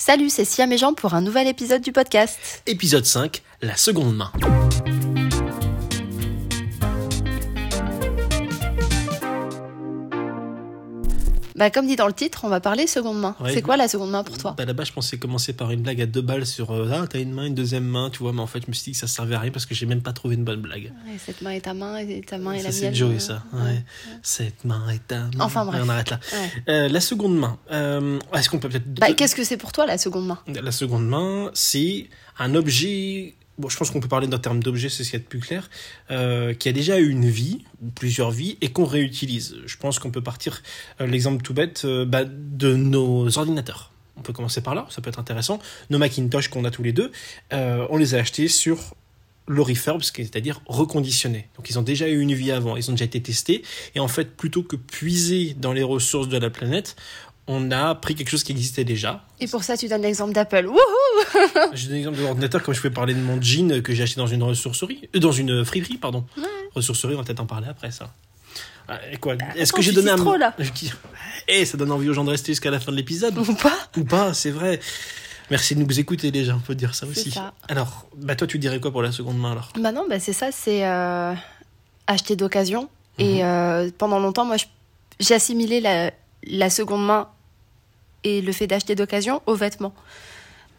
Salut, c'est Siam et pour un nouvel épisode du podcast. Épisode 5, la seconde main. Bah, comme dit dans le titre, on va parler seconde main. Ouais. c'est quoi la seconde main pour toi Bah, Là-bas, je pensais commencer par une blague à deux balles sur euh, Ah, t'as une main, une deuxième main, tu vois, mais en fait, je me suis dit que ça servait à rien parce que j'ai même pas trouvé une bonne blague. Ouais, Cette main est ta main et ta main est la ça, mienne. c'est Joey, ça. ouais. Cette main est ta main. Enfin, bref. On arrête là. Euh, la seconde main. Euh, Est-ce qu'on peut peut-être. Bah, qu'est-ce que c'est pour toi la seconde main? La seconde main, c'est un objet. Bon, je pense qu'on peut parler d'un terme d'objet, c'est ce qu'il y a de plus clair, euh, qui a déjà eu une vie, ou plusieurs vies, et qu'on réutilise. Je pense qu'on peut partir, euh, l'exemple tout bête, euh, bah, de nos ordinateurs. On peut commencer par là, ça peut être intéressant. Nos Macintosh qu'on a tous les deux, on les a achetés sur le refurb, c'est-à-dire reconditionné. Donc ils ont déjà eu une vie avant, ils ont déjà été testés, et en fait, plutôt que puiser dans les ressources de la planète, on a pris quelque chose qui existait déjà, Et pour ça, tu donnes l'exemple d'Apple. Wouhou je donne l'exemple de l'ordinateur comme je pouvais parler de mon jean que j'ai acheté dans une ressourcerie, euh, dans une friperie, pardon. Ressourcerie, on va peut-être en parler après ça. Et quoi Est-ce attends, que j'ai donné un trop, là. Je dis- Eh, ça donne envie aux gens de rester jusqu'à la fin de l'épisode Ou pas ou pas C'est vrai. Merci de nous écouter déjà, on peut dire ça aussi. ça. Alors, bah toi, tu dirais quoi pour la seconde main alors? Bah non, bah c'est ça, c'est euh, acheter d'occasion. Mhm. Et euh, pendant longtemps, moi, j'ai assimilé la, la seconde main et le fait d'acheter d'occasion aux vêtements.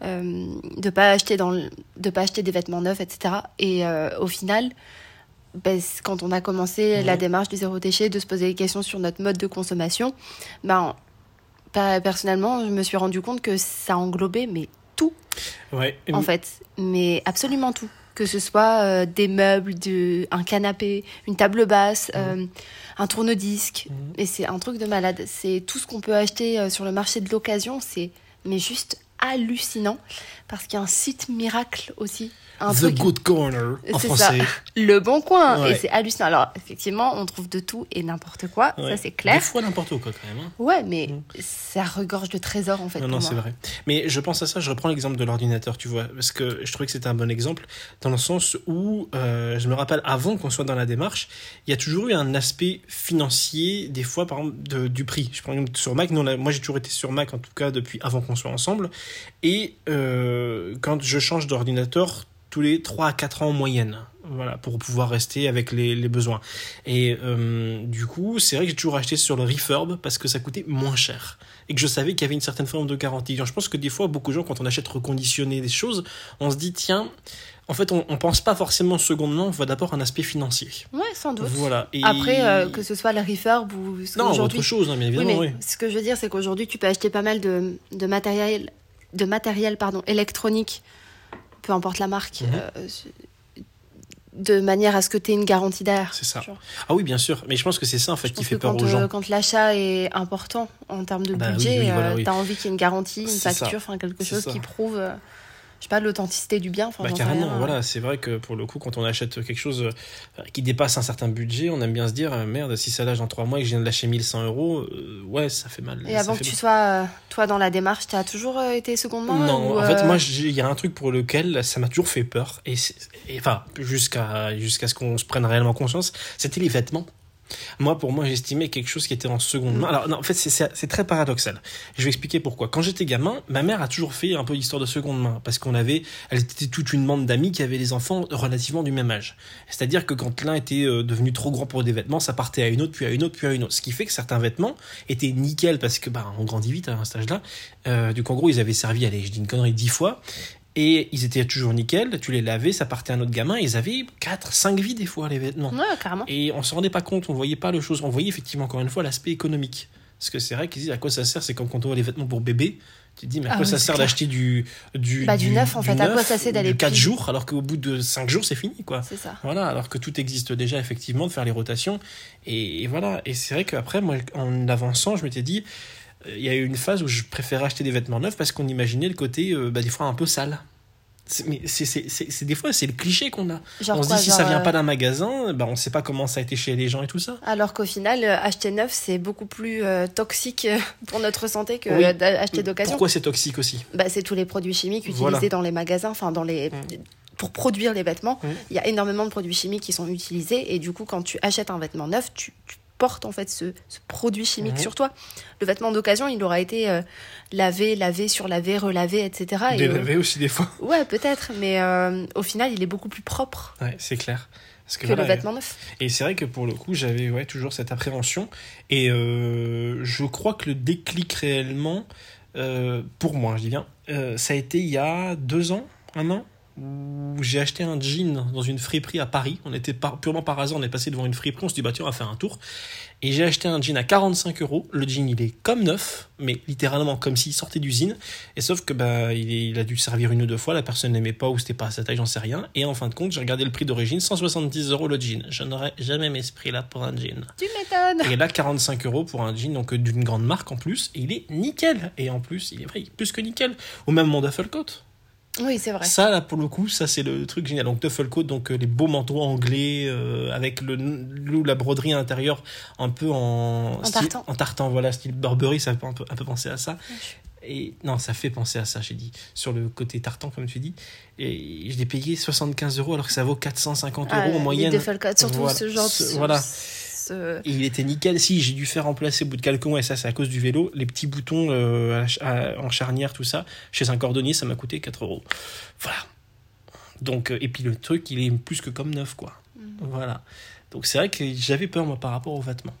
Euh, de pas acheter dans le- de pas acheter des vêtements neufs, etc. Et euh, au final, c- quand on a commencé la démarche du zéro déchet, de se poser des questions sur notre mode de consommation, ben, pas- personnellement, je me suis rendu compte que ça englobait mais tout Ouais. en fait, mais absolument tout. Que ce soit euh, des meubles, de, un canapé, une table basse, euh, un tourne-disque. Et c'est un truc de malade. C'est tout ce qu'on peut acheter euh, sur le marché de l'occasion. C'est mais juste hallucinant. Parce qu'il y a un site miracle aussi. Un The truc, Good Corner en français. ça. le bon coin. Ouais. Et c'est hallucinant. Alors, effectivement, on trouve de tout et n'importe quoi. Ouais. Ça, c'est Des clair. fois n'importe quoi quand même. hein. Ouais, mais Mhm. ça regorge de trésors, en fait. Non, non, c'est vrai. Mais je pense à ça, je reprends l'exemple de l'ordinateur, tu vois, parce que je trouvais que c'était un bon exemple, dans le sens où, euh, je me rappelle, avant qu'on soit dans la démarche, il y a toujours eu un aspect financier, des fois, par exemple, de- du prix. Je prends exemple sur Mac, nous, a- moi j'ai toujours été sur Mac, en tout cas, depuis avant qu'on soit ensemble, et euh, quand je change d'ordinateur, tous les 3 à 4 ans en moyenne. Voilà, pour pouvoir rester avec les, les besoins. Et euh, du coup, c'est vrai que j'ai toujours acheté sur le refurb parce que ça coûtait moins cher. Et que je savais qu'il y avait une certaine forme de garantie. Donc, je pense que des fois, beaucoup de gens, quand on achète reconditionné des choses, on se dit, tiens, en fait, on, on pense pas forcément seconde main, on voit d'abord un aspect financier. Ouais, sans doute. Voilà. Et... Après, euh, que ce soit le refurb ou ce Non, autre chose, hein, Oui, évidemment, mais oui. ce que je veux dire, c'est qu'aujourd'hui, tu peux acheter pas mal de, de matériel, de matériel pardon, électronique, peu importe la marque, Mhm. euh, de manière à ce que tu aies une garantie derrière. C'est ça. Ah oui, bien sûr. Mais je pense que c'est ça, en fait, Je qui fait peur quand, aux gens. euh, quand l'achat est important en termes de Bah oui, budget, oui, voilà, oui. tu as envie qu'il y ait une garantie, une facture, enfin quelque chose ça. qui prouve, euh, je sais pas, l'authenticité du bien. Enfin, Bah, carrément, rien. voilà, c'est vrai que pour le coup, quand on achète quelque chose euh, qui dépasse un certain budget, on aime bien se dire, euh, merde, si ça lâche dans 3 mois et que je viens de lâcher 1100 euros, euh, ouais, ça fait mal. Et avant que tu mal. sois, toi, dans la démarche, tu as toujours été seconde main Non, ou, en fait, moi, il y a un truc pour lequel ça m'a toujours fait peur, et enfin, jusqu'à jusqu'à ce qu'on se prenne réellement conscience, c'était les vêtements. Moi, pour moi, j'estimais quelque chose qui était en seconde main. Alors, non, en fait, c'est- très paradoxal. Je vais expliquer pourquoi. Quand j'étais gamin, ma mère a toujours fait un peu l'histoire de seconde main, parce qu'on avait, elle était toute une bande d'amis qui avaient des enfants relativement du même âge. C'est-à-dire que quand l'un était euh, devenu trop grand pour des vêtements, ça partait à une autre, puis à une autre, puis à une autre. Ce qui fait que certains vêtements étaient nickel, parce que, bah, on grandit vite à un stage là. Euh, du coup, en gros, ils avaient servi, allez, je dis une connerie, dix fois. Et ils étaient toujours nickel, tu les lavais, ça partait à un autre gamin, ils avaient 4, 5 vies des fois, les vêtements. Ouais, carrément. Et on se rendait pas compte, on voyait pas le chose, on voyait effectivement encore une fois l'aspect économique. Parce que c'est vrai qu'ils disent à quoi ça sert, c'est comme quand on voit les vêtements pour bébé, tu te dis mais à Ah quoi oui, ça sert d'acheter du, du, Bah, du neuf, en fait. À quoi ça sert d'aller 4 plier jours, alors qu'au bout de 5 jours c'est fini quoi. C'est ça. Voilà, alors que tout existe déjà effectivement, de faire les rotations. Et, et voilà, et c'est vrai qu'après, moi, en avançant, je m'étais dit, il y a eu une phase où je préférais acheter des vêtements neufs parce qu'on imaginait le côté, euh, bah, des fois, un peu sale. Mais c'est des fois, c'est le cliché qu'on a. Genre on se quoi, dit, si ça vient euh, pas d'un magasin, bah, on sait pas comment ça a été chez les gens et tout ça. Alors qu'au final, euh, acheter neuf, c'est beaucoup plus euh, toxique pour notre santé que Oui. d'acheter d'occasion. Pourquoi c'est toxique aussi Bah, c'est tous les produits chimiques utilisés Voilà. dans les magasins, enfin dans les pour produire les vêtements. Il y a énormément de produits chimiques qui sont utilisés et du coup, quand tu achètes un vêtement neuf, tu, tu porte en fait ce, ce produit chimique sur toi. Le vêtement d'occasion, il aura été euh, lavé, lavé, surlavé, relavé, etc. Et, euh, Délavé aussi des fois. ouais, peut-être, mais euh, au final, il est beaucoup plus propre Ouais, c'est clair. Parce que voilà, le vêtement neuf. Et c'est vrai que pour le coup, j'avais ouais, toujours cette appréhension. Et euh, je crois que le déclic réellement, pour moi, je dis bien, ça a été il y a deux ans, un an, où j'ai acheté un jean dans une friperie à Paris. On était par- purement par hasard, on est passé devant une friperie, on se dit, bah tiens, on va faire un tour. Et j'ai acheté un jean à 45 euros. Le jean, il est comme neuf, mais littéralement comme s'il sortait d'usine. Et sauf que bah, il, est- il a dû servir une ou deux fois, la personne n'aimait pas ou c'était pas à sa taille, j'en sais rien. Et en fin de compte, j'ai regardé le prix d'origine, 170 euros le jean. Je n'aurais jamais mis ce prix-là pour un jean. Tu m'étonnes Et là, 45 euros pour un jean, donc d'une grande marque en plus. Et il est nickel. Et en plus, il est vrai, plus que nickel. Ou même coat. Oui, c'est vrai. Ça, là, pour le coup, ça, c'est le truc génial. Donc, duffel coat, donc euh, les beaux manteaux anglais, euh, avec le, le- la broderie intérieure un peu en... En style- tartan. En tartan, voilà, style Burberry, ça fait un peu, un peu penser à ça. Et non, ça fait penser à ça, j'ai dit, sur le côté tartan, comme tu dis. Et je l'ai payé 75 euros alors que ça vaut 450 Ah, euros en moyenne. Surtout Voilà. ce genre de... Ce- ce- Et il était nickel. Si, j'ai dû faire remplacer au bout de mois, et ça, c'est à cause du vélo, les petits boutons euh, à- à- en charnière, tout ça. Chez un cordonnier, ça m'a coûté 4 euros. Voilà. Donc, euh, et puis le truc, il est plus que comme neuf, quoi. Voilà. Donc, c'est vrai que j'avais peur, moi, par rapport aux vêtements.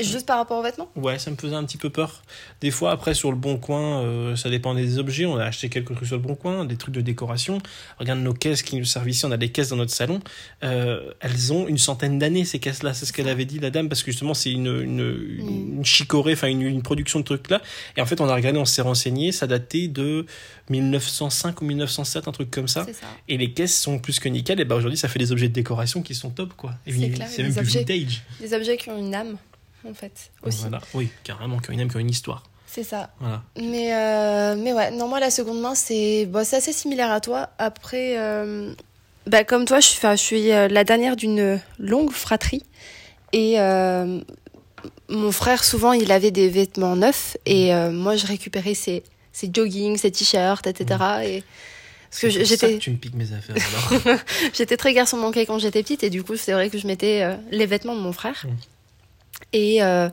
Juste par rapport aux vêtements? Ouais, ça me faisait un petit peu peur. Des fois, après, sur le bon coin, euh, ça dépend des objets. On a acheté quelques trucs sur le bon coin, des trucs de décoration. Regarde nos caisses qui nous servent ici. On a des caisses dans notre salon. Euh, elles ont une centaine d'années, ces caisses-là. C'est ce qu'elle avait dit, la dame, parce que justement, c'est une, une, une, une chicorée, enfin, une, une production de trucs là. Et en fait, on a regardé, on s'est renseigné. Ça datait de 1905 ou 1907, un truc comme ça. Ça. Et les caisses sont plus que nickel. Et ben aujourd'hui, ça fait des objets de décoration qui sont top, quoi. C'est même plus vintage. Des objets qui ont une âme, en fait, aussi. Voilà. Oui, carrément, qui ont une âme, qui ont une histoire. C'est ça. Voilà. Mais, euh, mais ouais, non, moi, la seconde main, c'est bon, c'est assez similaire à toi. Après, euh, bah, comme toi, je, je suis euh, la dernière d'une longue fratrie. Et euh, mon frère, souvent, il avait des vêtements neufs. Et moi, je récupérais ses, ses joggings, ses t-shirts, etc. Et parce que j'étais tu me piques mes affaires. alors. J'étais très garçon manqué quand j'étais petite et du coup c'est vrai que je mettais euh, les vêtements de mon frère. Mm. Et euh,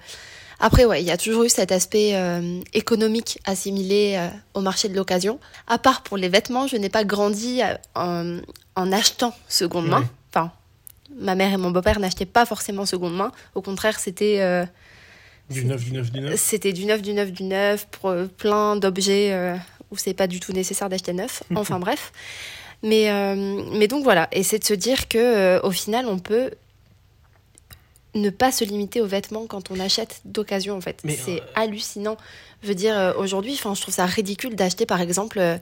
après ouais, il y a toujours eu cet aspect euh, économique assimilé euh, au marché de l'occasion. À part pour les vêtements, je n'ai pas grandi en, en achetant seconde main. Ouais. Enfin, ma mère et mon beau-père n'achetaient pas forcément seconde main. Au contraire, c'était Du neuf, du neuf, du neuf. c'était du neuf, du neuf, du neuf, pour plein d'objets où c'est pas du tout nécessaire d'acheter neuf. Enfin bref. Mais, mais donc voilà, et c'est de se dire que au final, on peut ne pas se limiter aux vêtements quand on achète d'occasion en fait. C'est euh, hallucinant. Je veux dire, euh, aujourd'hui, enfin, je trouve ça ridicule d'acheter par exemple euh,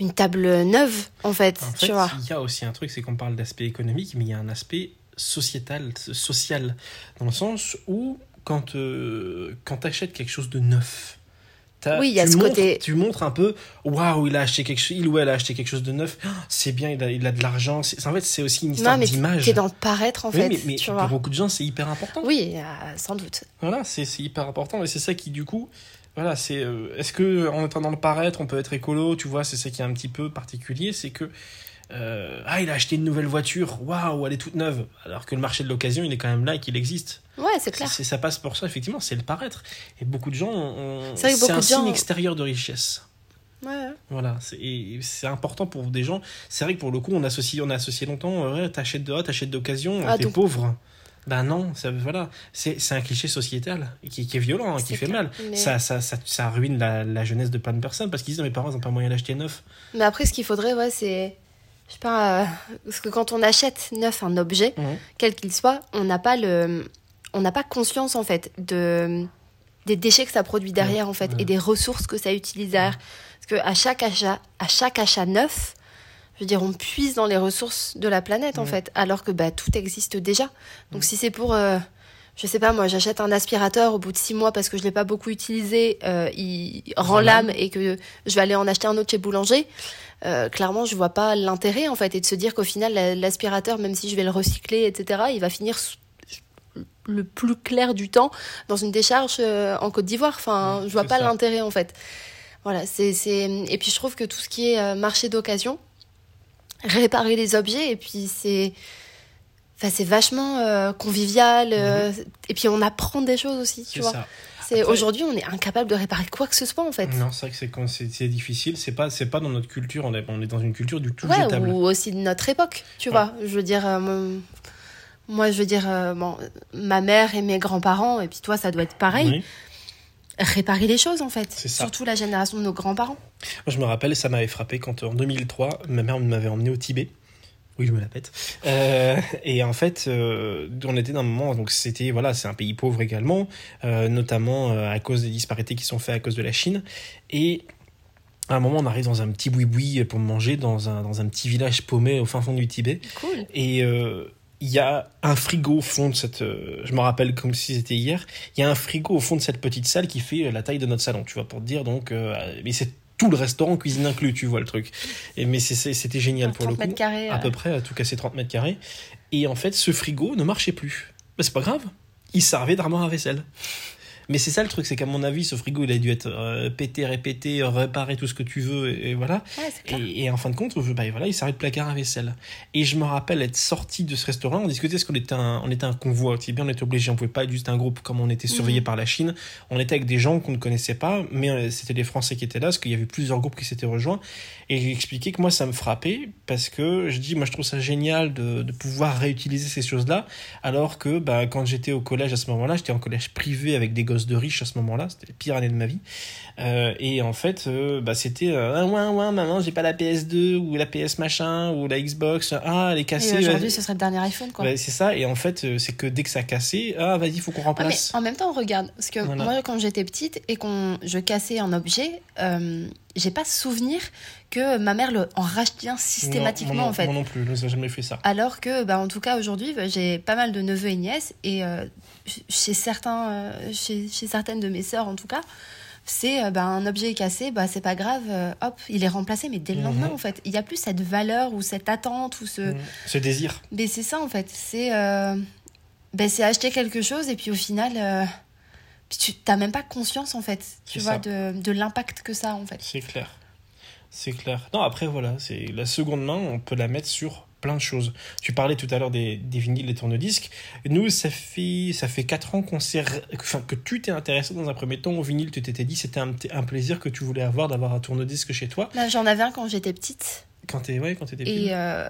une table neuve en fait. En tu fait, vois. il y a aussi un truc, c'est qu'on parle d'aspect économique, mais il y a un aspect sociétal, social, dans le sens où quand, quand tu achètes quelque chose de neuf, Oui, il y a tu ce montres- côté- Tu montres un peu, waouh, il a acheté quelque chose, il ou elle a acheté quelque chose de neuf, Ah, c'est bien, il a, il a de l'argent. C'est- En fait, c'est aussi une histoire d'image. t'es dans le paraître en Oui, fait. mais, mais tu pour vois. beaucoup de gens, c'est hyper important. Oui, euh, sans doute. Voilà, c'est hyper important et c'est ça qui, du coup, voilà, c'est. euh, Est-ce que en étant dans le paraître, on peut être écolo Tu vois, c'est ça qui est un petit peu particulier, c'est que. euh, ah, il a acheté une nouvelle voiture, waouh, elle est toute neuve. Alors que le marché de l'occasion, il est quand même là et qu'il existe. Ouais, c'est clair. Ça passe pour ça, effectivement, c'est le paraître. Et beaucoup de gens. ont- C'est un gens- signe extérieur de richesse. Ouais. Voilà, c'est important pour des gens. C'est vrai que pour le coup, on associe, on a associé longtemps, euh, ouais, t'achètes de, t'achètes d'occasion, Ah, t'es donc- pauvre. Ben non, ça, voilà, c'est c'est un cliché sociétal qui, qui est violent, hein, qui fait mal. mais- Ça, ça, ça, ça ruine la, la jeunesse de plein de personnes parce qu'ils disent, mes parents n'ont pas moyen d'acheter neuf. Mais après, ce qu'il faudrait, ouais, c'est. Je sais pas. euh, parce que quand on achète neuf un objet, quel qu'il soit, on n'a pas le. On n'a pas conscience, en fait, de des déchets que ça produit derrière, en fait, et des ressources que ça utilise derrière. Parce que à chaque achat, à chaque achat neuf, je veux dire, on puise dans les ressources de la planète, en fait, alors que bah, tout existe déjà. Donc si c'est pour. euh, je sais pas, moi, j'achète un aspirateur au bout de six mois parce que je l'ai pas beaucoup utilisé, euh, il rend l'âme. et que je vais aller en acheter un autre chez Boulanger. euh, clairement, je vois pas l'intérêt en fait, et de se dire qu'au final, la- l'aspirateur, même si je vais le recycler, etc., il va finir le plus clair du temps dans une décharge euh, en Côte d'Ivoire. Enfin, Ouais, je vois pas l'intérêt en fait. Voilà, c'est c'est et puis je trouve que tout ce qui est euh, marché d'occasion, réparer les objets et puis c'est Enfin, c'est vachement euh, convivial. euh, Et puis, on apprend des choses aussi, tu C'est vois. Aujourd'hui, on est incapable de réparer quoi que ce soit, en fait. Non, c'est vrai que c'est difficile. C'est pas, c'est pas dans notre culture. On est, on est dans une culture du tout Ouais, jetable. ou aussi de notre époque, tu Ouais. vois. Je veux dire, euh, moi, je veux dire, euh, bon, ma mère et mes grands-parents, et puis toi, ça doit être pareil. Oui. Réparer les choses, en fait. C'est ça. Surtout la génération de nos grands-parents. Moi, je me rappelle, ça m'avait frappé quand en 2003, ma mère m'avait emmené au Tibet. Oui, je me la pète. Euh, et en fait, euh, on était dans un moment, donc c'était, voilà, c'est un pays pauvre également, euh, notamment euh, à cause des disparités qui sont faites à cause de la Chine. Et à un moment, on arrive dans un petit boui-boui pour manger dans un, dans un petit village paumé au fin fond du Tibet. Cool. Et euh, il y a un frigo au fond de cette. euh, je me rappelle comme si c'était hier. Il y a un frigo au fond de cette petite salle qui fait la taille de notre salon, tu vois, pour te dire. Donc, euh, mais c'est tout le restaurant, cuisine inclus, tu vois le truc. Et, mais c'est- c'est- c'était génial pour le 30 coup. mètres carrés. À euh, peu près, à tout casser 30 mètres carrés. Et en fait, ce frigo ne marchait plus. Bah, c'est pas grave. Il servait d'armoire à vaisselle. Mais c'est ça le truc, c'est qu'à mon avis, ce frigo, il a dû être euh, pété, répété, réparé, tout ce que tu veux, et, et voilà. Ouais. Et, et en fin de compte, je- bah, voilà, il de placard à vaisselle. Et je me rappelle être sorti de ce restaurant, on discutait parce qu'on était un, on était un convoi, bien, on était obligé, on pouvait pas être juste un groupe comme on était surveillé Mhm. par la Chine. On était avec des gens qu'on ne connaissait pas, mais euh, c'était des Français qui étaient là, parce qu'il y avait plusieurs groupes qui s'étaient rejoints. Et j'ai expliqué que moi, ça me frappait, parce que je dis, moi, je trouve ça génial de, de pouvoir réutiliser ces choses-là, alors que bah, quand j'étais au collège à ce moment-là, j'étais en collège privé avec des gosses de riches à ce moment-là, c'était les pires années de ma vie. Euh, et en fait, euh, bah, c'était euh, ah, ouais, ouais, maman, j'ai pas la PS2 ou la PS machin ou la Xbox. Ah, elle est Et cassée. aujourd'hui, ce serait le dernier iPhone, quoi. C'est ça. Et en fait, euh, c'est que dès que ça cassait, ah, vas-y, faut qu'on Ouais, mais remplace. en même temps, regarde, parce que Voilà. moi, quand j'étais petite et qu'on je cassais un objet, euh, j'ai pas souvenir que ma mère le, en rachetait systématiquement, Non, non- en fait. Moi non plus, j'ai jamais fait ça. Alors que, bah, en tout cas, aujourd'hui, bah, j'ai pas mal de neveux et nièces, et euh, ch- chez, certains, euh, chez, chez certaines de mes sœurs, en tout cas, c'est euh, bah, un objet cassé, bah, c'est pas grave, euh, hop, il est remplacé, mais dès le lendemain, en fait. Il y a plus cette valeur ou cette attente ou ce. Mm. Ce désir. Mais c'est ça, en fait. C'est euh, ben, c'est acheter quelque chose, et puis au final, euh, puis tu t'as même pas conscience, en fait, tu vois, ça. de, de l'impact que ça a, en fait. C'est clair. C'est clair. Non, après, voilà, c'est la seconde main, on peut la mettre sur plein de choses. Tu parlais tout à l'heure des, des vinyles, des tourne-disques. Nous, ça fait, ça fait 4 ans qu'on s'est, enfin, que tu t'es intéressé dans un premier temps au vinyle. Tu t'étais dit, c'était un, un plaisir que tu voulais avoir d'avoir un tourne-disque chez toi. Là, J'en avais un quand j'étais petite, Quand t'es, ouais, quand t'étais et, euh,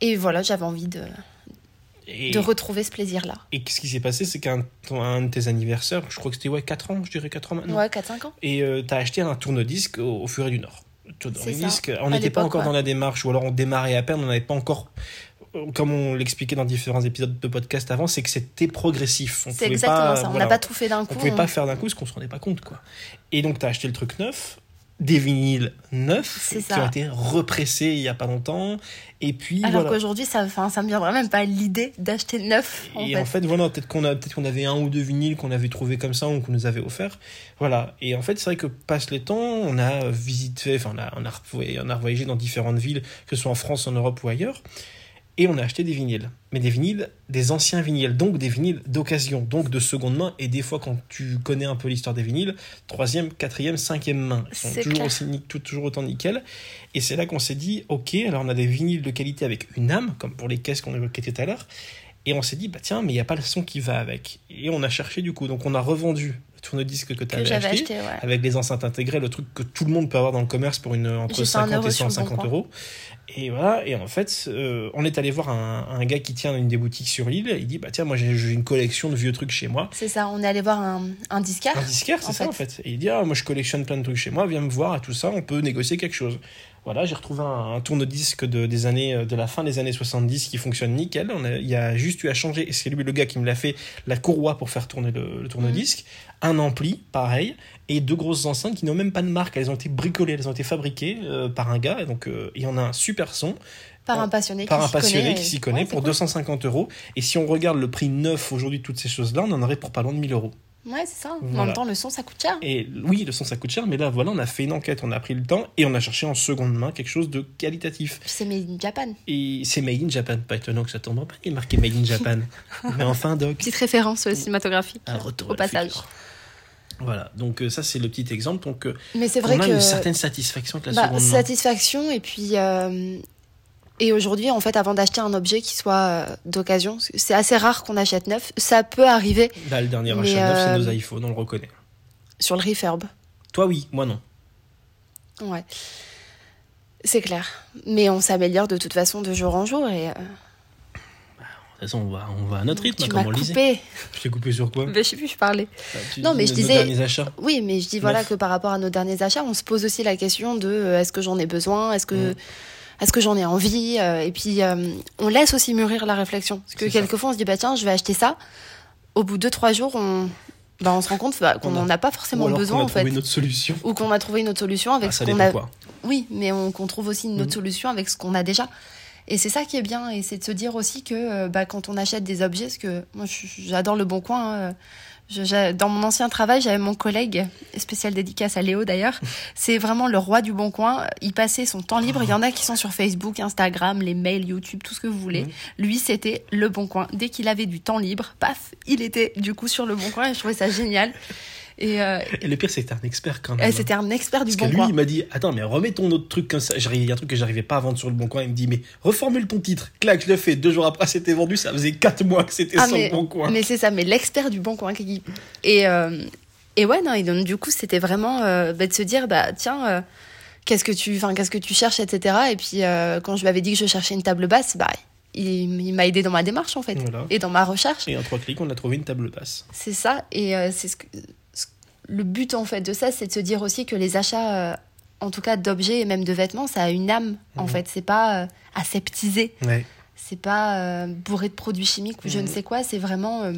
et voilà, j'avais envie de, Et, de retrouver ce plaisir-là. et ce qui s'est passé, c'est qu'un un de tes anniversaires, je crois que c'était ouais, 4 ans, je dirais 4 ans maintenant. Ouais, 4-5 ans. Et euh, t'as acheté un tourne-disque au, au Furet du Nord. Tourne-disque, on n'était pas encore ouais. dans la démarche, ou alors on démarrait à peine, on n'avait pas encore. euh, Comme on l'expliquait dans différents épisodes de podcast avant, c'est que c'était progressif. On C'est exactement pas, ça. On voilà, n'a pas tout fait d'un on coup. pouvait on- pas faire d'un coup parce qu'on se rendait pas compte, quoi. Et donc, t'as acheté le truc neuf, des vinyles neufs, qui ont été repressés il y a pas longtemps. Et puis, Alors voilà. qu'aujourd'hui, ça, enfin, ça me viendrait même pas l'idée d'acheter neuf. En Et fait. en fait, voilà, peut-être qu'on a, peut-être qu'on avait un ou deux vinyles qu'on avait trouvé comme ça ou qu'on nous avait offert. Voilà. Et en fait, c'est vrai que passe les temps, on a visité, enfin, on a, on a, revoyé- on a voyagé dans différentes villes, que ce soit en France, en Europe ou ailleurs. Et on a acheté des vinyles. Mais des vinyles, des anciens vinyles, donc des vinyles d'occasion, donc de seconde main. Et des fois, quand tu connais un peu l'histoire des vinyles, troisième, quatrième, cinquième main. Ils sont toujours, aussi, toujours autant nickel. Et c'est là qu'on s'est dit, ok, alors on a des vinyles de qualité avec une âme, comme pour les caisses qu'on évoquait tout à l'heure. Et on s'est dit, bah tiens, mais il n'y a pas le son qui va avec. Et on a cherché du coup. Donc on a revendu le tourne-disque que tu avais acheté, acheté, ouais. avec les enceintes intégrées, le truc que tout le monde peut avoir dans le commerce pour une, entre J'ai fait un 50 et euro sur le bon 150 coin. euros. Et voilà, et en fait, euh, on est allé voir un, un gars qui tient une des boutiques sur l'île. Il dit, bah tiens, moi j'ai une collection de vieux trucs chez moi. C'est ça, on est allé voir un, un disquaire. Un disquaire, c'est ça fait. en fait. Et il dit, ah, moi je collectionne plein de trucs chez moi, viens me voir et tout ça, on peut négocier quelque chose. Voilà, j'ai retrouvé un, un tourne-disque de, des années, euh, de la fin des années 70 qui fonctionne nickel. On a, il y a juste eu à changer, et c'est lui le gars qui me l'a fait, la courroie pour faire tourner le, le tourne-disque, un ampli, pareil, et deux grosses enceintes qui n'ont même pas de marque. Elles ont été bricolées, elles ont été fabriquées euh, par un gars, et donc euh, il y en a un super son Par un passionné par qui un s'y passionné connaît, qui s'y connaît Ouais, pour c'est 250 euros. Et si on regarde le prix neuf aujourd'hui, toutes ces choses-là, on en aurait pour pas loin de 1000 euros. Ouais, c'est ça. Mais En Voilà. même temps, le son, ça coûte cher. Et oui, le son ça coûte cher, mais là voilà, on a fait une enquête, on a pris le temps et on a cherché en seconde main quelque chose de qualitatif. C'est made in Japan. Et c'est Made in Japan, pas étonnant que ça tombe en panne, il est marqué Made in Japan. mais enfin, Doc. Petite référence euh, cinématographique. Un retour au passage. futur. Voilà, donc euh, ça c'est le petit exemple. Donc euh, Mais c'est on vrai a que. une certaine satisfaction avec la bah, seconde main. satisfaction et puis. euh, Et aujourd'hui, en fait, avant d'acheter un objet qui soit euh, d'occasion, c'est assez rare qu'on achète neuf. Ça peut arriver. Là, le dernier achat neuf, c'est nos iPhones, on le reconnaît. Sur le refurb. Toi, oui, moi, non. Ouais. C'est clair. Mais on s'améliore de toute façon de jour en jour et. De toute façon, on va, on va à notre rythme, tu comme on coupé. Je t'ai coupé sur quoi? Ben, Je sais plus, je parlais. Bah, tu non, mais je nos disais. derniers achats. Oui, mais je dis voilà que par rapport à nos derniers achats, on se pose aussi la question de euh, est-ce que j'en ai besoin? Est-ce que. Mm. Est-ce que j'en ai envie? Euh, Et puis, euh, on laisse aussi mûrir la réflexion. Parce que ça. quelquefois, on se dit, bah tiens, je vais acheter ça. Au bout de 2-3 jours, on, bah, on se rend compte bah, qu'on a- n'en a pas Ou forcément alors besoin, qu'on a en fait. trouvé notre solution. Ou qu'on a trouvé une autre solution avec Ah, ce ça qu'on dépend a. quoi. Oui, mais on, qu'on trouve aussi une autre Mhm. solution avec ce qu'on a déjà. Et c'est ça qui est bien, et c'est de se dire aussi que euh, bah, quand on achète des objets, parce que moi j'adore le bon coin. hein, je- j'ai- dans mon ancien travail, j'avais mon collègue, spécial dédicace à Léo d'ailleurs, c'est vraiment le roi du bon coin. Il passait son temps libre. Il y en a qui sont sur Facebook, Instagram, les mails, YouTube, tout ce que vous voulez. Mhm. Lui, c'était le bon coin. Dès qu'il avait du temps libre, paf, il était du coup sur le bon coin et je trouvais ça génial. Et, euh, Et le pire, que t'es un expert quand même. c'était un expert du Parce que bon lui, coin. il m'a dit Attends, mais remets ton autre truc comme ça. J'arrive- Il y a un truc que j'arrivais pas à vendre sur le bon coin. Il me dit Mais reformule ton titre. Clac, je l'ai fait. Deux jours après, c'était vendu. Ça faisait quatre mois que c'était Ah, sur mais- le bon coin. Mais c'est ça, mais l'expert du bon coin. qui- Et, euh, et ouais, non, et donc du coup, c'était vraiment euh, bah, de se dire, bah tiens, qu'est-ce que tu, enfin, qu'est-ce que tu cherches, etc. Et puis euh, quand je lui avais dit que je cherchais une table basse, bah il, il m'a aidé dans ma démarche en fait Voilà. et dans ma recherche. Et en trois clics, on a trouvé une table basse. C'est ça, et euh, c'est ce que le but en fait de ça, c'est de se dire aussi que les achats, euh, en tout cas d'objets et même de vêtements, ça a une âme en Mhm. fait. C'est pas euh, aseptisé, Ouais. c'est pas euh, bourré de produits chimiques ou je Mhm. ne sais quoi. C'est vraiment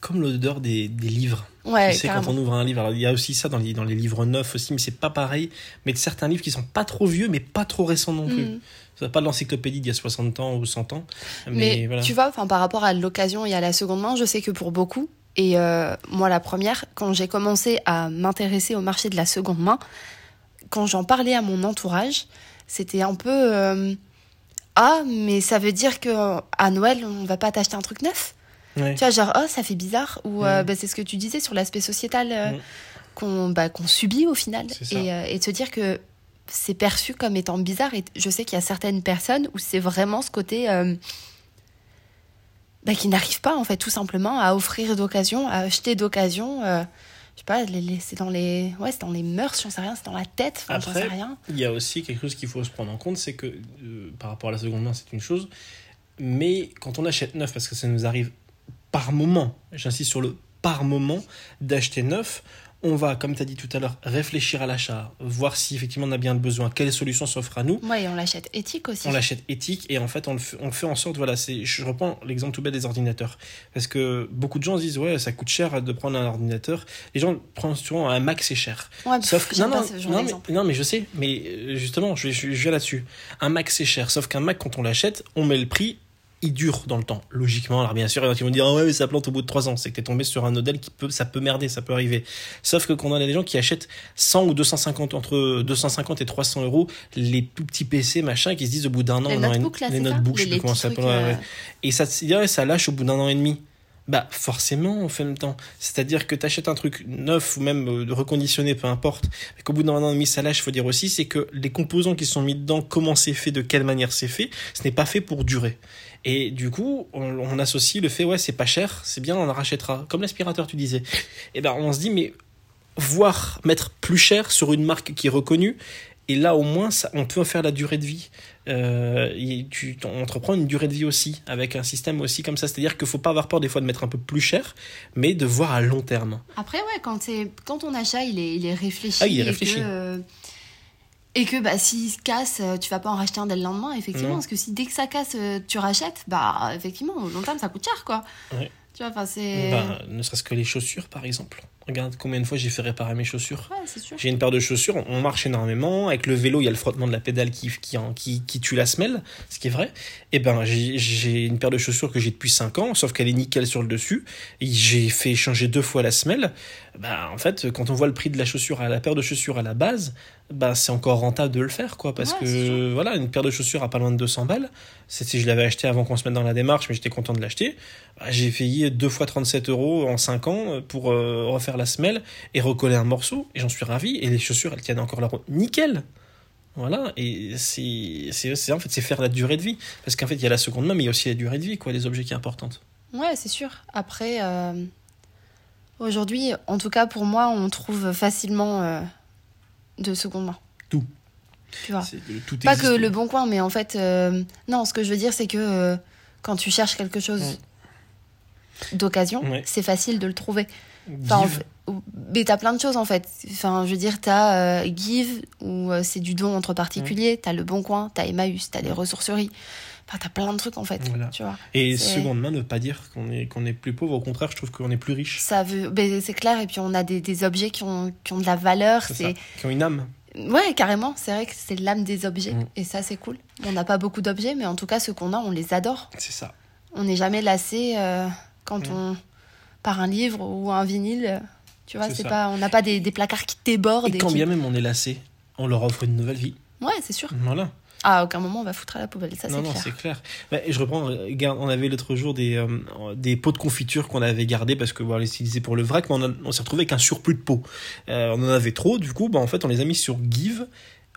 Comme l'odeur des, des livres. ouais, tu sais, carrément. quand on ouvre un livre, alors il y a aussi ça dans les, dans les livres neufs aussi, mais c'est pas pareil. Mais de certains livres qui sont pas trop vieux, mais pas trop récents non plus. Mhm. Ça pas de l'encyclopédie d'il y a 60 ans ou 100 ans. Mais, Mais voilà. tu vois, enfin, par rapport à l'occasion et à la seconde main, je sais que pour beaucoup, et euh, moi la première, quand j'ai commencé à m'intéresser au marché de la seconde main, quand j'en parlais à mon entourage, c'était un peu euh, ah mais ça veut dire que à Noël on va pas t'acheter un truc neuf Ouais. tu vois genre oh ça fait bizarre ou euh, bah, c'est ce que tu disais sur l'aspect sociétal qu'on bah, qu'on subit au final. Et, et de se dire que c'est perçu comme étant bizarre et je sais qu'il y a certaines personnes où c'est vraiment ce côté bah, qui n'arrivent pas en fait tout simplement à offrir d'occasion à acheter d'occasion euh, je sais pas c'est dans les ouais c'est dans les mœurs j'en sais rien c'est dans la tête enfin, j'en sais rien. Il y a aussi quelque chose qu'il faut se prendre en compte, c'est que euh, par rapport à la seconde main, c'est une chose, mais quand on achète neuf, parce que ça nous arrive par moment, j'insiste sur le par moment, d'acheter neuf, on va, comme tu as dit tout à l'heure, réfléchir à l'achat, voir si effectivement on a bien besoin, quelles solutions s'offrent à nous. et on l'achète éthique aussi On l'achète éthique et en fait on le fait, on fait en sorte, voilà, je reprends l'exemple tout bête des ordinateurs. Parce que beaucoup de gens se disent, ouais, ça coûte cher de prendre un ordinateur. Les gens prennent souvent un Mac, c'est cher. ouais, Sauf que, non, non, non, mais, non, mais je sais, mais euh, justement, je, je, je viens là-dessus. Un Mac, c'est cher, sauf qu'un Mac, quand on l'achète, on met le prix, il dure dans le temps, logiquement. Alors bien sûr, il y en a qui vont dire, ah ouais, mais ça plante au bout de 3 ans. C'est que t'es tombé sur un modèle qui peut, ça peut merder, ça peut arriver. Sauf que quand on a des gens qui achètent 100 ou 250, entre 250 et 300 euros, les tout petits PC, machin, qui se disent au bout d'un an, les notebooks là les notebooks, je sais plus comment ça s'appelle, euh. Et ça, lâche au bout d'un an et demi. Bah forcément, en fait, même temps. C'est-à-dire que tu achètes un truc neuf ou même euh, reconditionné, peu importe, mais qu'au bout d'un an et demi, ça lâche, faut dire aussi, c'est que les composants qui sont mis dedans, comment c'est fait, de quelle manière c'est fait, ce n'est pas fait pour durer. Et du coup, on, on associe le fait, ouais, c'est pas cher, c'est bien, on en rachètera. Comme l'aspirateur, tu disais. Et ben, on se dit, mais voir mettre plus cher sur une marque qui est reconnue, et là, au moins, ça, on peut en faire la durée de vie. Euh, et tu on entreprends une durée de vie aussi, avec un système aussi comme ça. C'est-à-dire qu'il faut pas avoir peur des fois de mettre un peu plus cher, mais de voir à long terme. Après, ouais, quand, quand ton achat, il est, il est réfléchi. Ah, il est et réfléchi. que, euh, Et que bah, s'il se casse, euh, tu vas pas en racheter un dès le lendemain, effectivement. Non. Parce que si dès que ça casse, euh, tu rachètes, bah effectivement, au long terme, ça coûte cher, quoi. Ouais. Tu vois, enfin, c'est. Bah, ne serait-ce que les chaussures, par exemple. Regarde combien de fois j'ai fait réparer mes chaussures. Ouais. J'ai une paire de chaussures, on marche énormément. Avec le vélo, il y a le frottement de la pédale qui, qui, qui, qui tue la semelle, ce qui est vrai. Et ben, j'ai- une paire de chaussures que j'ai depuis 5 ans, sauf qu'elle est nickel sur le dessus. J'ai fait changer deux fois la semelle. Bah, en fait, quand on voit le prix de la chaussure à la paire de chaussures à la base, bah, c'est encore rentable de le faire, quoi. Parce Ouais, que, voilà, une paire de chaussures à pas loin de 200 balles. C'est si je l'avais acheté avant qu'on se mette dans la démarche, mais j'étais content de l'acheter. Bah, j'ai payé deux fois 37 euros en 5 ans pour euh, refaire la semelle et recoller un morceau. Et j'en suis ravi. Et les chaussures, elles tiennent encore la route. Nickel! Voilà, et c'est, c'est, c'est- en fait, c'est faire la durée de vie. Parce qu'en fait, il y a la seconde main, mais il y a aussi la durée de vie, quoi, des objets qui est importante. Ouais, c'est sûr. Après, euh, aujourd'hui, en tout cas pour moi, on trouve facilement euh, de seconde main. Tout. Tu vois. Tout Pas que le bon coin, mais en fait, euh, non, ce que je veux dire, c'est que quand tu cherches quelque chose d'occasion, Ouais. c'est facile de le trouver. Enfin, mais t'as plein de choses en fait. Enfin, je veux dire, t'as euh, Give, où euh, c'est du don entre particuliers, t'as Le Bon Coin, t'as Emmaüs, t'as les ressourceries. Enfin, t'as plein de trucs en fait, Voilà. tu vois. Et seconde main ne veut pas dire qu'on est, qu'on est plus pauvre, au contraire, je trouve qu'on est plus riche. Ça veut, c'est clair, et puis on a des, des objets qui ont, qui ont de la valeur. C'est. Qui ont une âme. Ouais, carrément, c'est vrai que c'est l'âme des objets, Mm. et ça c'est cool. On n'a pas beaucoup d'objets, mais en tout cas, ceux qu'on a, on les adore. C'est ça. On n'est jamais lassé euh, quand Mm. on par un livre ou un vinyle. Tu vois, C'est pas, on n'a pas des, des placards qui débordent. Et et quand qui- bien même on est lassé, on leur offre une nouvelle vie. Ouais, c'est sûr. Voilà. À aucun moment on va foutre à la poubelle, ça non, c'est non, clair. c'est clair. Bah, je reprends, regarde, on avait l'autre jour des, euh, des pots de confiture qu'on avait gardés parce que voilà, on les utilisait pour le vrac, mais on s'est retrouvé avec un surplus de pots. Euh, on en avait trop, du coup, bah, en fait, on les a mis sur Give.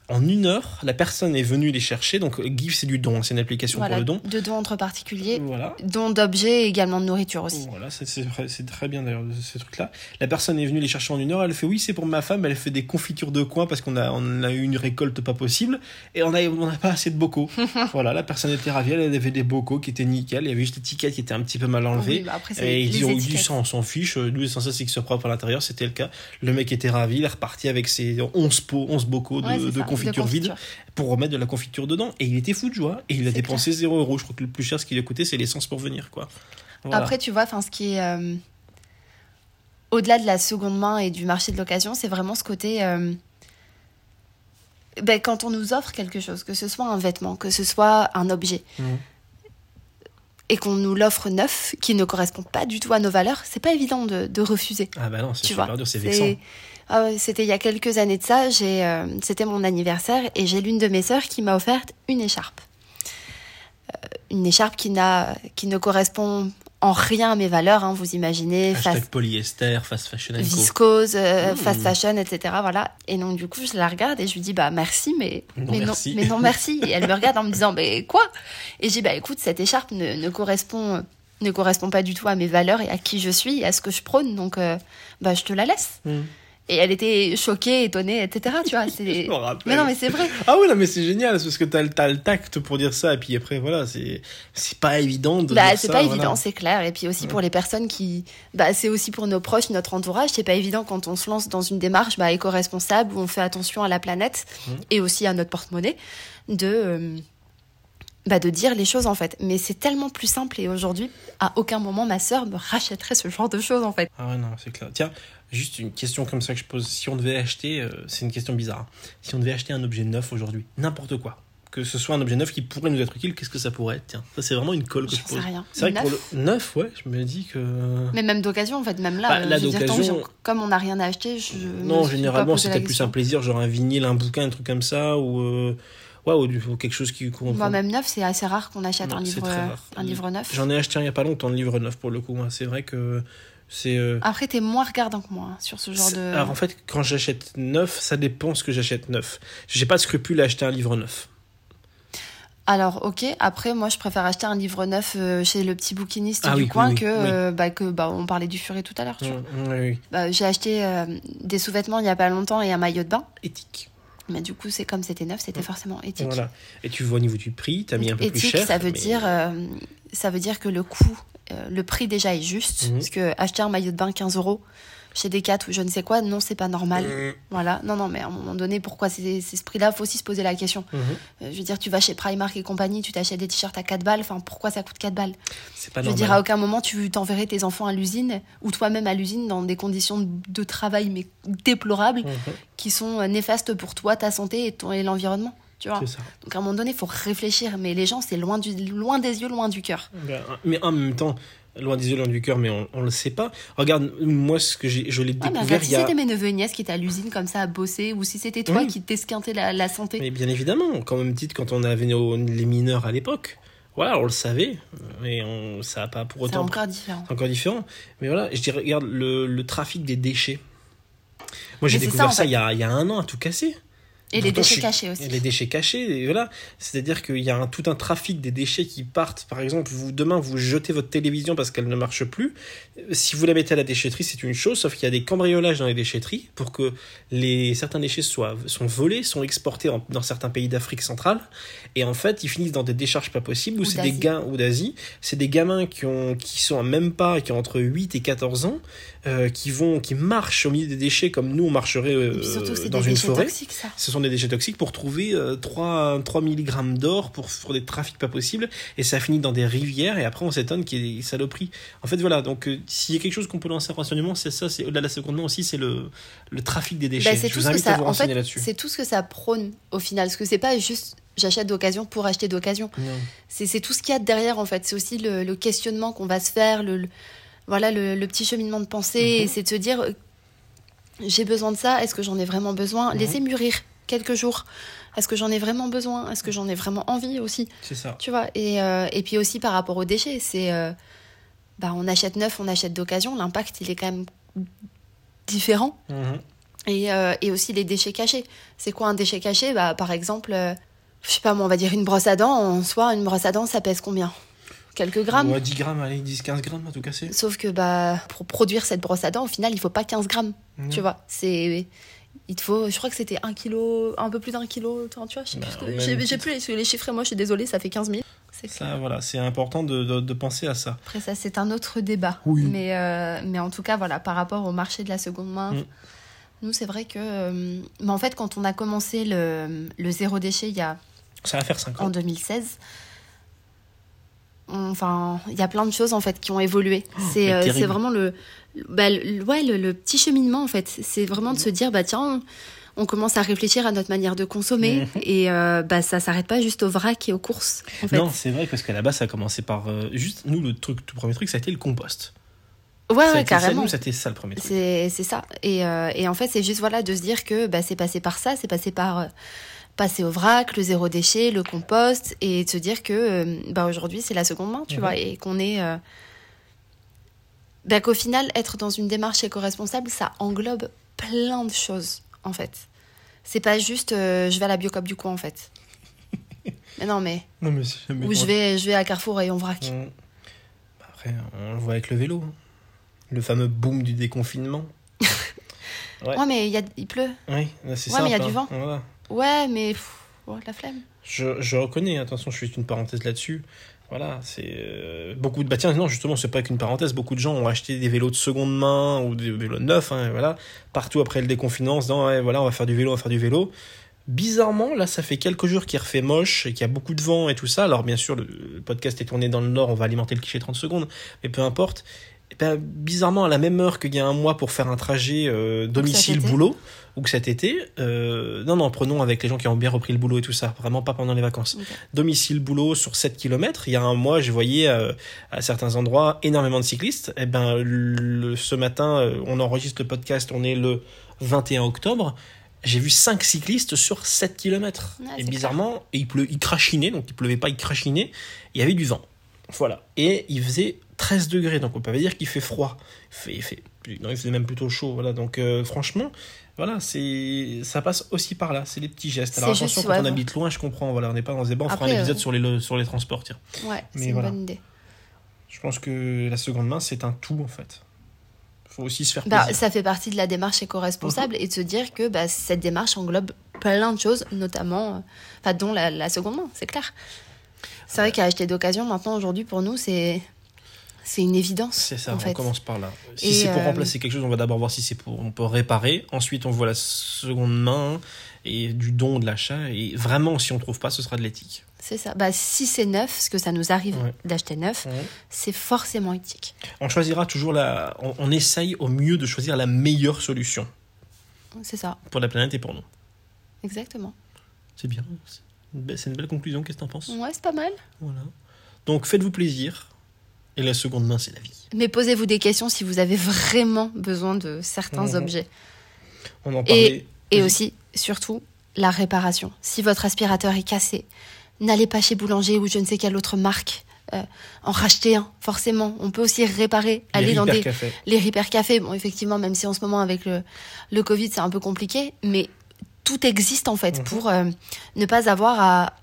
En une heure, la personne est venue les chercher. Donc, Give, c'est du don, c'est une application Voilà, pour le don. de dons entre particuliers, Voilà. dons d'objets et également de nourriture aussi. Voilà, c'est- très bien d'ailleurs ce truc-là. La personne est venue les chercher en une heure. Elle fait oui, c'est pour ma femme. Elle fait des confitures de coin parce qu'on a, on a eu une récolte pas possible et on a, on n'a pas assez de bocaux. voilà, la personne était ravie. Elle avait des bocaux qui étaient nickel. Il y avait juste l'étiquette qui était un petit peu mal Oui, enlevée. bah après, Et ils les disent étiquettes. ça, on s'en fiche. Nous, l'essentiel, c'est que ce propre à l'intérieur. C'était le cas. Le mec était ravi. Il est reparti avec ses 11 pots, 11 bocaux de, Ouais, de confiture vide pour remettre de la confiture dedans. Et il était fou de joie. Et il a dépensé 0 euros. Je crois que le plus cher, ce qu'il a coûté, c'est l'essence pour venir, quoi. Voilà. Après, tu vois, ce qui est euh, au-delà de la seconde main et du marché de l'occasion, c'est vraiment ce côté. euh, ben, quand on nous offre quelque chose, que ce soit un vêtement, que ce soit un objet, Mhm. et qu'on nous l'offre neuf, qui ne correspond pas du tout à nos valeurs, c'est pas évident de, de refuser. Ah bah non, c'est super vois. dur, c'est vexant. Ah C'était il y a quelques années de ça. J'ai, euh, c'était mon anniversaire et j'ai l'une de mes sœurs qui m'a offert une écharpe. Euh, une écharpe qui n'a, qui ne correspond en rien à mes valeurs. hein, vous imaginez, Hashtag fast, polyester, fast fashion viscose, euh, Mmh. fast fashion, etc. Voilà. Et donc du coup, je la regarde et je lui dis bah merci, mais Non, mais merci. non, mais non merci. Et elle me regarde en me disant mais quoi? Et j'ai dit bah écoute, cette écharpe ne, ne correspond ne correspond pas du tout à mes valeurs et à qui je suis et à ce que je prône. Donc euh, bah je te la laisse. Mmh. Et elle était choquée, étonnée, etc. Tu vois, c'est. Mais non, mais c'est vrai. Ah oui, non, mais c'est génial, parce que t'as, t'as le tact pour dire ça, et puis après, voilà, c'est, c'est pas évident de Bah, c'est pas voilà. évident, c'est clair. Et puis aussi pour les personnes qui. Bah, c'est aussi pour nos proches, notre entourage. C'est pas évident quand on se lance dans une démarche bah, éco-responsable où on fait attention à la planète Mhm. et aussi à notre porte-monnaie de. euh, bah, de dire les choses en fait. Mais c'est tellement plus simple et aujourd'hui, à aucun moment ma sœur me rachèterait ce genre de choses en fait. Ah ouais, non, c'est clair. Tiens, juste une question comme ça que je pose. Si on devait acheter, euh, c'est une question bizarre. hein. Si on devait acheter un objet neuf aujourd'hui, n'importe quoi, que ce soit un objet neuf qui pourrait nous être utile, qu'est-ce que ça pourrait être? Tiens, ça c'est vraiment une colle que je sais pose. rien. C'est vrai que pour Neuf le neuf, ouais, je me dis que. Mais même d'occasion en fait, même là. Bah, euh, là, je veux dire, tant que d'occasion- j'ai- comme on n'a rien à acheter, je. Non, généralement, c'était plus un plaisir, genre un vinyle, un bouquin, un truc comme ça, ou. euh, Ou quelque chose qui. qu'on- Moi, même neuf, c'est assez rare qu'on achète Non, un livre, euh, un livre neuf. J'en ai acheté un il y a pas longtemps, le livre neuf pour le coup. moi. C'est vrai que c'est. euh, Après, t'es moins regardant que moi hein, sur ce genre de. Alors en fait, quand j'achète neuf, ça dépend ce que j'achète neuf. J'ai pas de scrupule à acheter un livre neuf. Alors, ok. Après, moi, je préfère acheter un livre neuf euh, chez le petit bouquiniste Ah du oui, coin oui, que, oui. euh, bah, que bah, on parlait du furet tout à l'heure. tu vois. Mm, oui, oui. Bah, j'ai acheté euh, des sous-vêtements il y a pas longtemps et un maillot de bain. Éthique. Mais du coup, c'est comme c'était neuf, c'était Mm. forcément éthique. Voilà. Et tu vois au niveau du prix, t'as mis un peu plus éthique, cher. ça veut mais- dire, euh, ça veut dire que le coût, euh, le prix déjà est juste. Mhm. Parce que acheter un maillot de bain 15 euros chez Decat ou je ne sais quoi, non, c'est pas normal. Mm, Voilà, non, non, mais à un moment donné, pourquoi c'est ce prix-là? Faut aussi se poser la question. mhm. Euh, Je veux dire, tu vas chez Primark et compagnie, tu t'achètes des t-shirts à 4 balles, enfin, pourquoi ça coûte 4 balles? C'est pas Je veux dire, à aucun moment, tu t'enverrais tes enfants à l'usine, ou toi-même à l'usine, dans des conditions de travail, mais déplorables, Mhm, qui sont euh, néfastes pour toi, ta santé et, ton- et l'environnement. Tu vois? Donc à un moment donné, il faut réfléchir, mais les gens, c'est loin, du, loin des yeux, loin du cœur. Ben, Mais en même temps, loin des yeux, loin du cœur, mais on, on le sait pas. Regarde, moi, ce que je l'ai Ah, mais découvert regarde, il si y a. c'était mes neveux et nièces qui étaient à l'usine comme ça à bosser, ou si c'était toi Oui. qui t'esquintais la, la santé. Mais bien évidemment, quand même dit quand on avait nos- les mineurs à l'époque, voilà, on le savait, mais on, ça n'a pas pour C'est autant. encore différent. C'est encore différent. Mais voilà, je dirais, regarde, le, le trafic des déchets. Moi, j'ai c'est découvert ça, ça, en fait. il, y a, il y a un an à tout casser. Et les déchets cachés aussi. Et les déchets cachés, et voilà. C'est-à-dire qu'il y a un, tout un trafic des déchets qui partent. Par exemple, vous demain, vous jetez votre télévision parce qu'elle ne marche plus. Si vous la mettez à la déchetterie, c'est une chose, sauf qu'il y a des cambriolages dans les déchetteries pour que les, certains déchets soient, sont volés, sont exportés en- dans certains pays d'Afrique centrale. Et en fait, ils finissent dans des décharges pas possibles, ou Ou c'est des gars, ou d'Asie. C'est des gamins qui ont, qui sont à même pas, qui ont entre 8 et 14 ans, euh, qui vont, qui marchent au milieu des déchets comme nous, on marcherait euh, surtout dans des une forêt toxiques, ça. ce sont des déchets toxiques pour trouver euh, 3, 3 mg d'or pour, pour des trafics pas possibles et ça finit dans des rivières et après on s'étonne qu'il y ait des saloperies. En fait voilà, donc euh, s'il y a quelque chose qu'on peut lancer en renseignement, c'est ça, c'est au-delà de la seconde main aussi, c'est le, le trafic des déchets. Bah, c'est Je tout vous à en renseigner fait, là-dessus. c'est tout ce que ça prône au final. Parce que c'est pas juste j'achète d'occasion pour acheter d'occasion. C'est c'est tout ce qu'il y a derrière en fait. C'est aussi le, le questionnement qu'on va se faire, le, le- voilà le, le petit cheminement de pensée. Mhm. C'est de se dire euh, j'ai besoin de ça. Est-ce que j'en ai vraiment besoin? Mhm. Laissez mûrir quelques jours. Est-ce que j'en ai vraiment besoin? Est-ce que j'en ai vraiment envie aussi? C'est ça. Tu vois et, euh, et puis aussi par rapport aux déchets, c'est euh, bah, on achète neuf, on achète d'occasion. L'impact il est quand même différent. Mhm. Et, euh, et aussi les déchets cachés. C'est quoi un déchet caché? Bah, Par exemple, je sais pas moi, on va dire une brosse à dents. En soi, une brosse à dents, ça pèse combien? Quelques grammes? Ouais, 10 grammes, allez, 10-15 grammes à tout casser. Sauf que bah, pour produire cette brosse à dents, au final, il faut pas 15 grammes. Non. Tu vois C'est. Il te faut, je crois que c'était un kilo, un peu plus d'un kilo, tu vois, je sais Bah, plus même j'ai plus les, les chiffres, et moi je suis désolée, ça fait 15 000. C'est Ça, voilà, c'est important de, de, de penser à ça. Après, ça, c'est un autre débat. Oui. Mais, euh, mais en tout cas, voilà, par rapport au marché de la seconde main, Mm. nous, c'est vrai que. euh, mais en fait, quand on a commencé le, le zéro déchet il y a, Ça va faire 5 en ans. 2016, on- enfin, il y a plein de choses en fait qui ont évolué. c'est Oh, mais euh, c'est vraiment le, bah, le, ouais, le, le petit cheminement en fait. C'est vraiment de se dire, bah tiens. On, on commence à réfléchir à notre manière de consommer Mhm. et euh, bah, ça s'arrête pas juste au vrac et aux courses. En fait. Non, c'est vrai, parce qu'à la base, ça a commencé par. euh, juste, nous, le truc, tout premier truc, ça a été le compost. ouais, ouais, carrément. nous, c'était ça le premier truc. C'est c'est ça. Et, euh, et en fait, c'est juste voilà de se dire que bah, c'est passé par ça, c'est passé par passer au vrac, le zéro déchet, le compost, et de se dire que euh, bah, aujourd'hui c'est la seconde main, tu Mhm. vois, et qu'on est. euh, bah, qu'au final, être dans une démarche éco-responsable, ça englobe plein de choses, en fait. C'est pas juste euh, je vais à la biocop du coin, en fait. mais non, mais. Non, mais Ou je vais, je vais à Carrefour et on vrac. On- Bah, Après, on le voit avec le vélo. hein. Le fameux boom du déconfinement. Ouais. Ouais, mais il y a- il pleut. Oui, c'est Ouais, ça. mais il y a du vent. Voilà. Ouais, mais. pff, ouais, la flemme. Je, je reconnais, attention, je fais une parenthèse là-dessus. Voilà, c'est euh, beaucoup de. Bah tiens, non, justement, c'est pas qu'une parenthèse. Beaucoup de gens ont acheté des vélos de seconde main ou des vélos neufs, hein, voilà, partout après le déconfinement, en se disant, ouais, voilà, on va faire du vélo, on va faire du vélo. Bizarrement, là, ça fait quelques jours qu'il refait moche et qu'il y a beaucoup de vent et tout ça. Alors, bien sûr, le, le podcast est tourné dans le nord, on va alimenter le cliché 30 secondes, mais peu importe. Et ben, bizarrement, à la même heure qu'il y a un mois pour faire un trajet euh, domicile-boulot, ou que cet été, euh, non, non, prenons avec les gens qui ont bien repris le boulot et tout ça, vraiment pas pendant les vacances. Ok. Domicile-boulot sur 7 km, il y a un mois, je voyais euh, à certains endroits énormément de cyclistes. Et ben, le- ce matin, euh, on enregistre le podcast, on est le 21 octobre. J'ai vu 5 cyclistes sur 7 km. Ouais, et bizarrement, et il, pleu, il crachinait, donc il pleuvait pas, il crachinait. Il y avait du vent. Voilà. Et il faisait 13 degrés, donc on peut pas dire qu'il fait froid. Il, fait, il, fait, non, il faisait même plutôt chaud. Voilà. Donc euh, franchement, voilà, c'est ça passe aussi par là. C'est les petits gestes. Alors attention, juste, quand ouais, on bon. habite loin, je comprends. Voilà, on n'est pas dans ce débat. On fera un épisode euh, sur, les, sur les transports. Tiens. Ouais, c'est une voilà. bonne idée. Je pense que la seconde main, c'est un tout en fait. faut aussi se faire Bah, ça fait partie de la démarche éco-responsable et de se dire que bah, cette démarche englobe plein de choses, notamment, euh, enfin, dont la, la seconde main, c'est clair. C'est vrai qu'acheter d'occasion, maintenant, aujourd'hui, pour nous, c'est c'est une évidence. C'est ça, en on fait. commence par là. Si c'est pour euh, remplacer quelque chose, on va d'abord voir si c'est pour on peut réparer. Ensuite, on voit la seconde main et du don de l'achat. Et vraiment, si on trouve pas, ce sera de l'éthique. C'est ça. Bah, si c'est neuf, ce que ça nous arrive Ouais. d'acheter neuf, c'est forcément éthique. On choisira toujours la. On, on essaye au mieux de choisir la meilleure solution C'est ça, pour la planète et pour nous. exactement. C'est bien. C'est une belle- c'est une belle conclusion. Qu'est-ce que t'en penses? Ouais, c'est pas mal. Voilà. Donc faites-vous plaisir. Et la seconde main, c'est la vie. Mais posez-vous des questions si vous avez vraiment besoin de certains Mhm. objets. On en parlait. Et aussi, surtout, la réparation. Si votre aspirateur est cassé, n'allez pas chez Boulanger ou je ne sais quelle autre marque. euh, en racheter un, forcément. On peut aussi réparer, Les aller dans Repair des, Café. les repair cafés. Bon, effectivement, même si en ce moment, avec le, le Covid, c'est un peu compliqué, mais tout existe en fait Mhm. pour euh, ne pas avoir à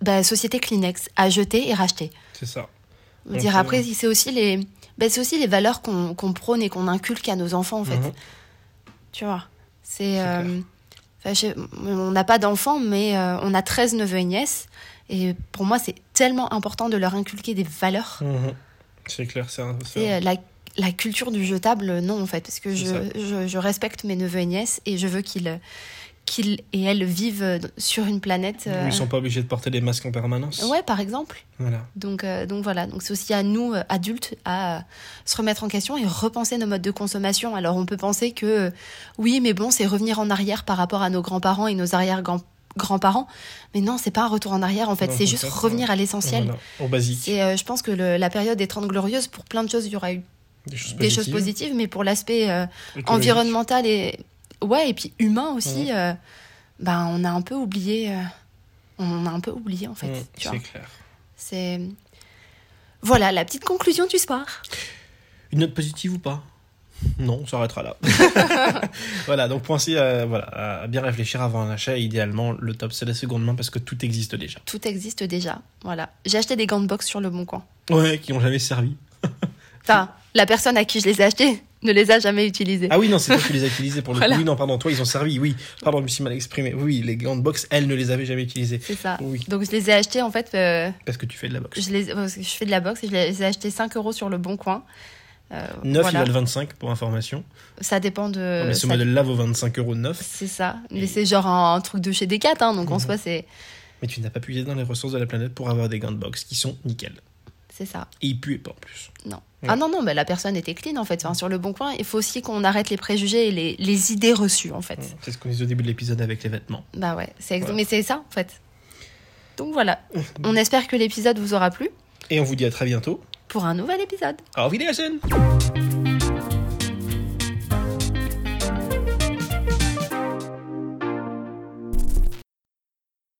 bah, société Kleenex à jeter et racheter. C'est ça. Donc, dire après c'est aussi les bah, c'est aussi les valeurs qu'on qu'on prône et qu'on inculque à nos enfants en fait. Mhm. Tu vois, c'est euh, on n'a pas d'enfants mais euh, on a 13 neveux et nièces et pour moi c'est tellement important de leur inculquer des valeurs. Mhm. C'est clair, c'est euh, la, la culture du jetable, non, en fait, parce que je, je respecte mes neveux et nièces et je veux qu'ils qu'ils et elles vivent euh, sur une planète. Où euh, ils sont pas obligés de porter des masques en permanence. Ouais, par exemple. Voilà. Donc, euh, donc voilà, donc c'est aussi à nous, euh, adultes, à euh, se remettre en question et repenser nos modes de consommation. Alors on peut penser que euh, oui, mais bon, c'est revenir en arrière par rapport à nos grands-parents et nos arrière-grands-parents. Mais non, c'est pas un retour en arrière, en fait, c'est juste revenir à l'essentiel. Voilà. Au basique. Euh, je pense que le- la période des 30 glorieuses, pour plein de choses, il y aura eu Des choses des choses positives, mais pour l'aspect euh, environnemental et ouais et puis humain aussi, Mhm. euh, ben on a un peu oublié, euh, on a un peu oublié en fait. Vois. C'est clair. C'est voilà la petite conclusion du soir. Une note positive ou pas? Non, on s'arrêtera là. voilà, donc pensez à, voilà, à bien réfléchir avant un achat. Idéalement, le top, c'est la seconde main parce que tout existe déjà. Tout existe déjà. Voilà. J'ai acheté des gants de boxe sur le bon coin. Ouais, qui n'ont jamais servi. Enfin, la personne à qui je les ai achetés ne les a jamais utilisés. Ah oui, non, c'est toi qui les as utilisés pour le Voilà. coup. Oui, non, pardon, toi, ils ont servi. Oui, pardon, je me suis mal exprimé. Oui, les gants de boxe, elle ne les avait jamais utilisés. C'est ça. Oui, Donc je les ai achetés en fait. euh, parce que tu fais de la boxe. je, les, parce que je fais de la boxe et je les ai achetés 5 euros sur le bon coin. Euh, 9, voilà. ils valent 25 pour information. Ça dépend de. mais ce ça- modèle-là vaut 25 euros de 9. C'est ça. Mais c'est genre un, un truc de chez Decat, hein, donc en Mhm. soi, c'est Mais tu n'as pas puisé dans les ressources de la planète pour avoir des gants de boxe qui sont nickel. C'est ça. Et ils puent pas en plus. Non. Ouais. Ah non, non, mais la personne était clean en fait. Enfin, sur le bon coin, il faut aussi qu'on arrête les préjugés et les, les idées reçues en fait. C'est ce qu'on disait au début de l'épisode avec les vêtements. Bah ouais, c'est ex- Voilà. mais c'est ça en fait. Donc voilà. On espère que l'épisode vous aura plu Et on vous dit à très bientôt. pour un nouvel épisode. Auf Wiedersehen